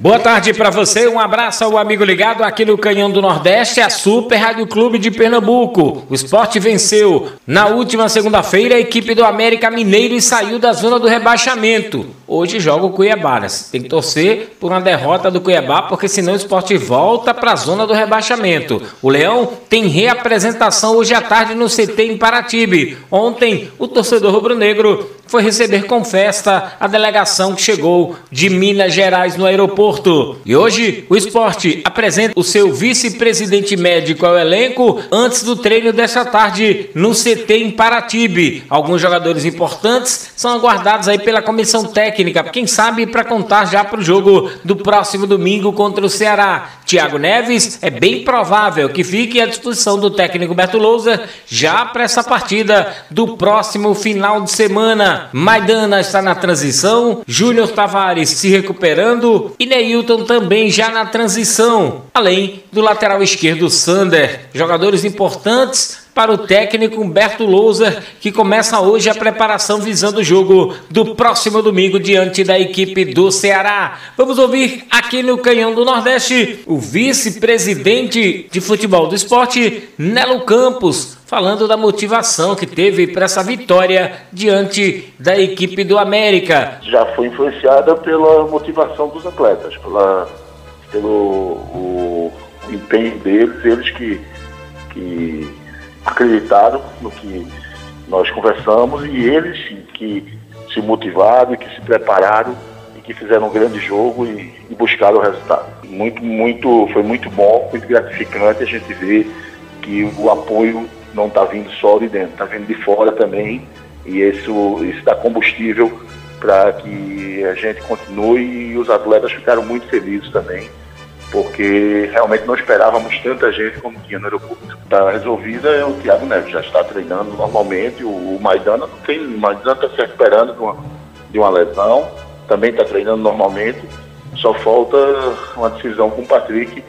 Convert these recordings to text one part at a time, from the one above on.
Boa tarde para você, um abraço ao amigo ligado aqui no Canhão do Nordeste, a Super Rádio Clube de Pernambuco. O esporte venceu na última segunda-feira a equipe do América Mineiro saiu da zona do rebaixamento. Hoje joga o Cuiabá. Tem que torcer por uma derrota do Cuiabá, porque senão o esporte volta para a zona do rebaixamento. O Leão tem reapresentação hoje à tarde no CT em Paratibe. Ontem, o torcedor rubro-negro foi receber com festa a delegação que chegou de Minas Gerais no aeroporto. E hoje o esporte apresenta o seu vice-presidente médico ao elenco antes do treino desta tarde no CT em Paratibe. Alguns jogadores importantes são aguardados aí pela comissão técnica, quem sabe para contar já para o jogo do próximo domingo contra o Ceará. Tiago Neves é bem provável que fique à disposição do técnico Beto Lousa já para essa partida do próximo final de semana. Maidana está na transição, Júnior Tavares se recuperando e Neilton também já na transição, além do lateral esquerdo Sander. Jogadores importantes para o técnico Humberto Louser, que começa hoje a preparação visando o jogo do próximo domingo diante da equipe do Ceará. Vamos ouvir aqui no Canhão do Nordeste o vice-presidente de futebol do esporte, Nelo Campos, falando da motivação que teve para essa vitória diante da equipe do América. Já foi influenciada pela motivação dos atletas, pela, pelo o, o empenho deles, eles que, que acreditaram no que nós conversamos e eles que se motivaram e que se prepararam e que fizeram um grande jogo e, e buscaram o resultado. Muito, muito, foi muito bom, muito gratificante a gente ver que o apoio não está vindo só de dentro, está vindo de fora também e isso, isso dá combustível para que a gente continue e os atletas ficaram muito felizes também porque realmente não esperávamos tanta gente como tinha no aeroporto. Está resolvida é o Thiago Neves, já está treinando normalmente, o, o Maidana não tem, o Maidana está se recuperando de uma, de uma lesão, também está treinando normalmente, só falta uma decisão com o Patrick,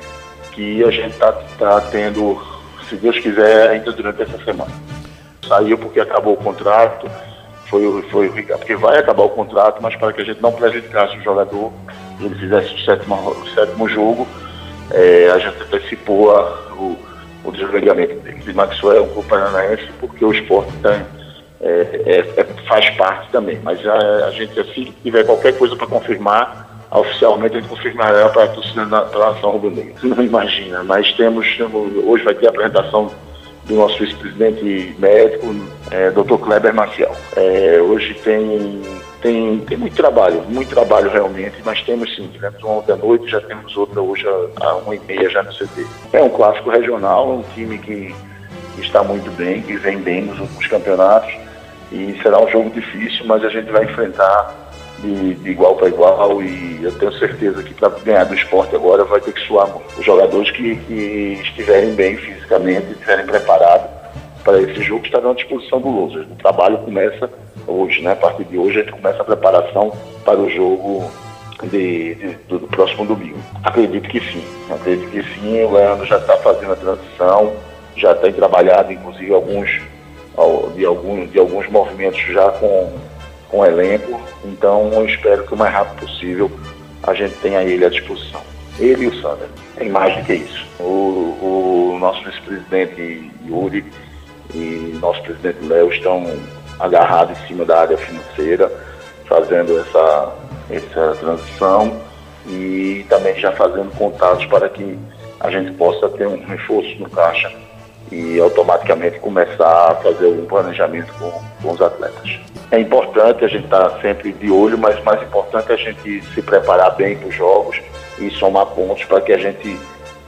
que a gente está tá tendo, se Deus quiser, ainda durante essa semana. Saiu porque acabou o contrato, foi, foi porque vai acabar o contrato, mas para que a gente não prejudicasse o jogador, ele fizesse o sétimo, o sétimo jogo, é, a gente antecipou a, o, o desligamento. De Maxwell, o paranaense, porque o esporte tem, é, é, é, faz parte também. Mas a, a gente, assim que tiver qualquer coisa para confirmar, oficialmente a gente confirmará para a torcida da nação rubro-negra. Não imagina, mas temos, temos, hoje vai ter a apresentação do nosso vice-presidente médico, é, Dr. Kleber Maciel. É, hoje tem, tem, tem muito trabalho, muito trabalho realmente, mas temos sim, tivemos uma ontem à noite, já temos outra hoje às uma e meia já no CT. É um clássico regional, um time que está muito bem, que vem bem nos últimos campeonatos e será um jogo difícil, mas a gente vai enfrentar de, de igual para igual e eu tenho certeza que para ganhar do esporte agora vai ter que suar. Os jogadores que, que estiverem bem fisicamente, estiverem preparados para esse jogo estarão à disposição do Loser. O trabalho começa hoje, né? A partir de hoje a gente começa a preparação para o jogo de, de, do, do, próximo domingo. Acredito que sim, acredito que sim. O Leandro já está fazendo a transição, já tem trabalhado inclusive alguns de alguns, de alguns movimentos já com com o elenco. Então eu espero que o mais rápido possível a gente tenha ele à disposição. Ele e o Sander. Tem mais do que isso. O, o nosso vice-presidente Yuri e nosso presidente Léo estão agarrados em cima da área financeira, fazendo essa, essa transição e também já fazendo contatos para que a gente possa ter um reforço no caixa e automaticamente começar a fazer um planejamento com, com os atletas. É importante a gente estar tá sempre de olho, mas mais importante é a gente se preparar bem para os jogos e somar pontos para que a gente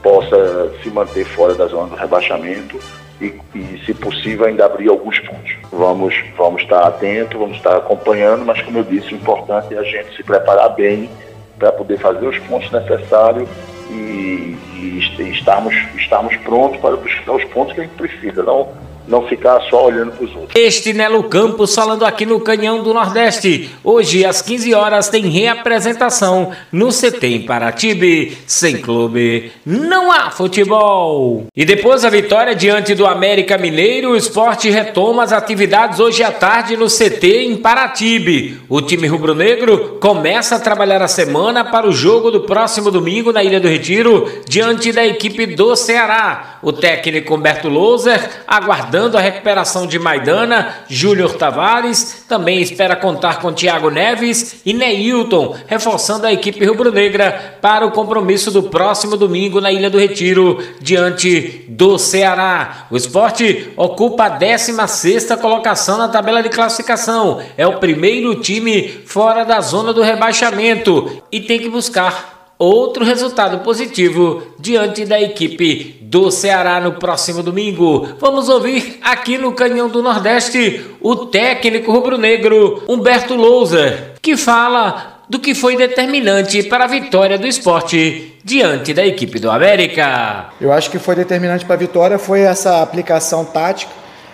possa se manter fora da zona do rebaixamento e, e, se possível, ainda abrir alguns pontos. Vamos, vamos estar atentos, vamos estar acompanhando, mas como eu disse, o importante é a gente se preparar bem para poder fazer os pontos necessários e, e, estarmos, estarmos prontos para buscar os pontos que a gente precisa. Não, não ficar só olhando para os outros. Este Nelo Campos falando aqui no Canhão do Nordeste. Hoje, às 15 horas, tem reapresentação no CT em Paratibe. Sem clube, não há futebol. E depois a vitória diante do América Mineiro, o esporte retoma as atividades hoje à tarde no CT em Paratibe. O time rubro-negro começa a trabalhar a semana para o jogo do próximo domingo na Ilha do Retiro, diante da equipe do Ceará. O técnico Humberto aguarda aguardando a recuperação de Maidana, Júnior Tavares, também espera contar com Thiago Neves e Neilton, reforçando a equipe rubro-negra para o compromisso do próximo domingo na Ilha do Retiro, diante do Ceará. O esporte ocupa a 16 colocação na tabela de classificação, é o primeiro time fora da zona do rebaixamento e tem que buscar outro resultado positivo diante da equipe do Ceará no próximo domingo. Vamos ouvir aqui no Canhão do Nordeste o técnico rubro-negro Humberto Lousa, que fala do que foi determinante para a vitória do esporte diante da equipe do América. Eu acho que foi determinante para a vitória foi essa aplicação tática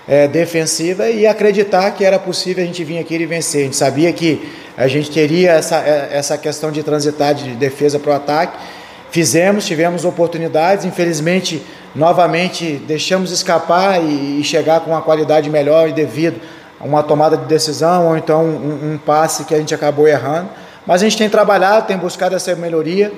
é, defensiva e acreditar que era possível a gente vir aqui e vencer. A gente sabia que a gente teria essa, é, essa questão de transitar de defesa para o ataque. Fizemos, tivemos oportunidades, infelizmente, novamente deixamos escapar e, e chegar com uma qualidade melhor e devido a uma tomada de decisão ou então um, um passe que a gente acabou errando. Mas a gente tem trabalhado, tem buscado essa melhoria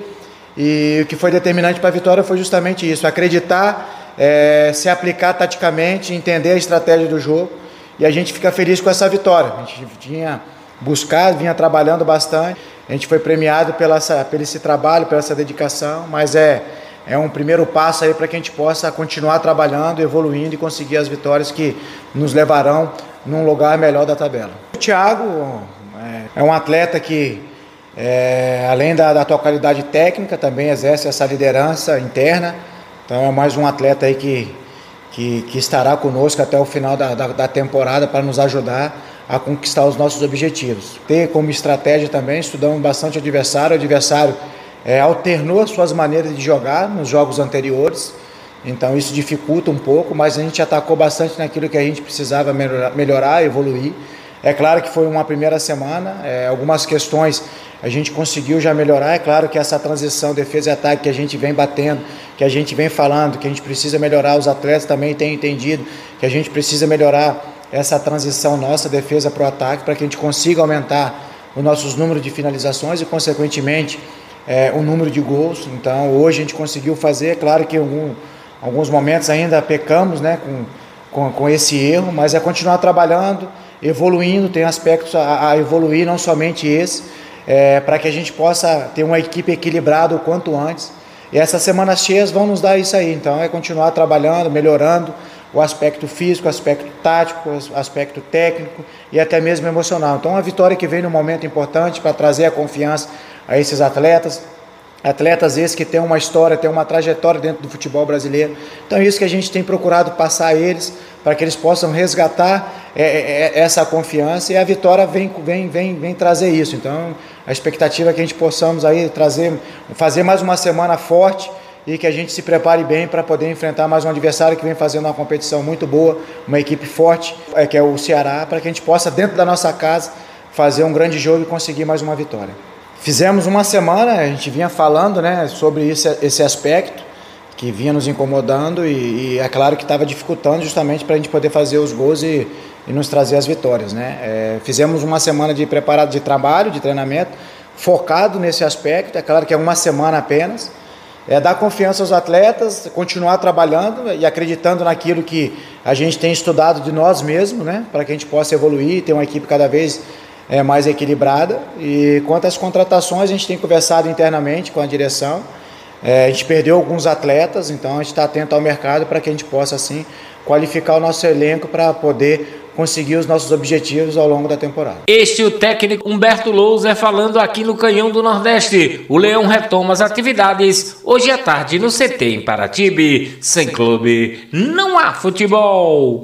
e o que foi determinante para a vitória foi justamente isso: acreditar, é, se aplicar taticamente, entender a estratégia do jogo e a gente fica feliz com essa vitória. A gente tinha buscado, vinha trabalhando bastante. A gente foi premiado pela essa, pelo esse trabalho, pela essa dedicação, mas é, é um primeiro passo aí para que a gente possa continuar trabalhando, evoluindo e conseguir as vitórias que nos levarão num lugar melhor da tabela. O Thiago é, é um atleta que, é, além da, da tua qualidade técnica, também exerce essa liderança interna. Então é mais um atleta aí que, que, que estará conosco até o final da, da, da temporada para nos ajudar a conquistar os nossos objetivos. Ter como estratégia também, estudamos bastante adversário, o adversário é, alternou suas maneiras de jogar nos jogos anteriores, então isso dificulta um pouco, mas a gente atacou bastante naquilo que a gente precisava melhorar, melhorar evoluir. É claro que foi uma primeira semana, é, algumas questões a gente conseguiu já melhorar. É claro que essa transição defesa e ataque que a gente vem batendo, que a gente vem falando, que a gente precisa melhorar, os atletas também têm entendido que a gente precisa melhorar essa transição nossa, defesa para o ataque, para que a gente consiga aumentar os nossos números de finalizações e, consequentemente, é, o número de gols. Então, hoje a gente conseguiu fazer. É claro que em alguns momentos ainda pecamos né, com, com, com, esse erro, mas é continuar trabalhando, evoluindo. Tem aspectos a, a evoluir, não somente esse, é, para que a gente possa ter uma equipe equilibrada o quanto antes. E essas semanas cheias vão nos dar isso aí. Então, é continuar trabalhando, melhorando o aspecto físico, o aspecto tático, o aspecto técnico e até mesmo emocional. Então, uma vitória que vem num momento importante para trazer a confiança a esses atletas, atletas esses que têm uma história, têm uma trajetória dentro do futebol brasileiro. Então, é isso que a gente tem procurado passar a eles para que eles possam resgatar é, é, é, essa confiança e a vitória vem, vem, vem, vem trazer isso. Então, a expectativa é que a gente possamos aí trazer, fazer mais uma semana forte e que a gente se prepare bem para poder enfrentar mais um adversário que vem fazendo uma competição muito boa, uma equipe forte, é, que é o Ceará, para que a gente possa, dentro da nossa casa, fazer um grande jogo e conseguir mais uma vitória. Fizemos uma semana, a gente vinha falando né, sobre esse, esse aspecto que vinha nos incomodando e, e é claro que estava dificultando justamente para a gente poder fazer os gols e, e nos trazer as vitórias. Né? É, fizemos uma semana de preparado de trabalho, de treinamento, focado nesse aspecto, é claro que é uma semana apenas, é dar confiança aos atletas, continuar trabalhando e acreditando naquilo que a gente tem estudado de nós mesmos, né, para que a gente possa evoluir, ter uma equipe cada vez é, mais equilibrada. E quanto às contratações, a gente tem conversado internamente com a direção. É, a gente perdeu alguns atletas, então a gente está atento ao mercado para que a gente possa assim qualificar o nosso elenco para poder conseguir os nossos objetivos ao longo da temporada. Este é o técnico Humberto Louser falando aqui no Canhão do Nordeste. O Leão retoma as atividades hoje à tarde no CT em Paratibe. Sem clube, não há futebol.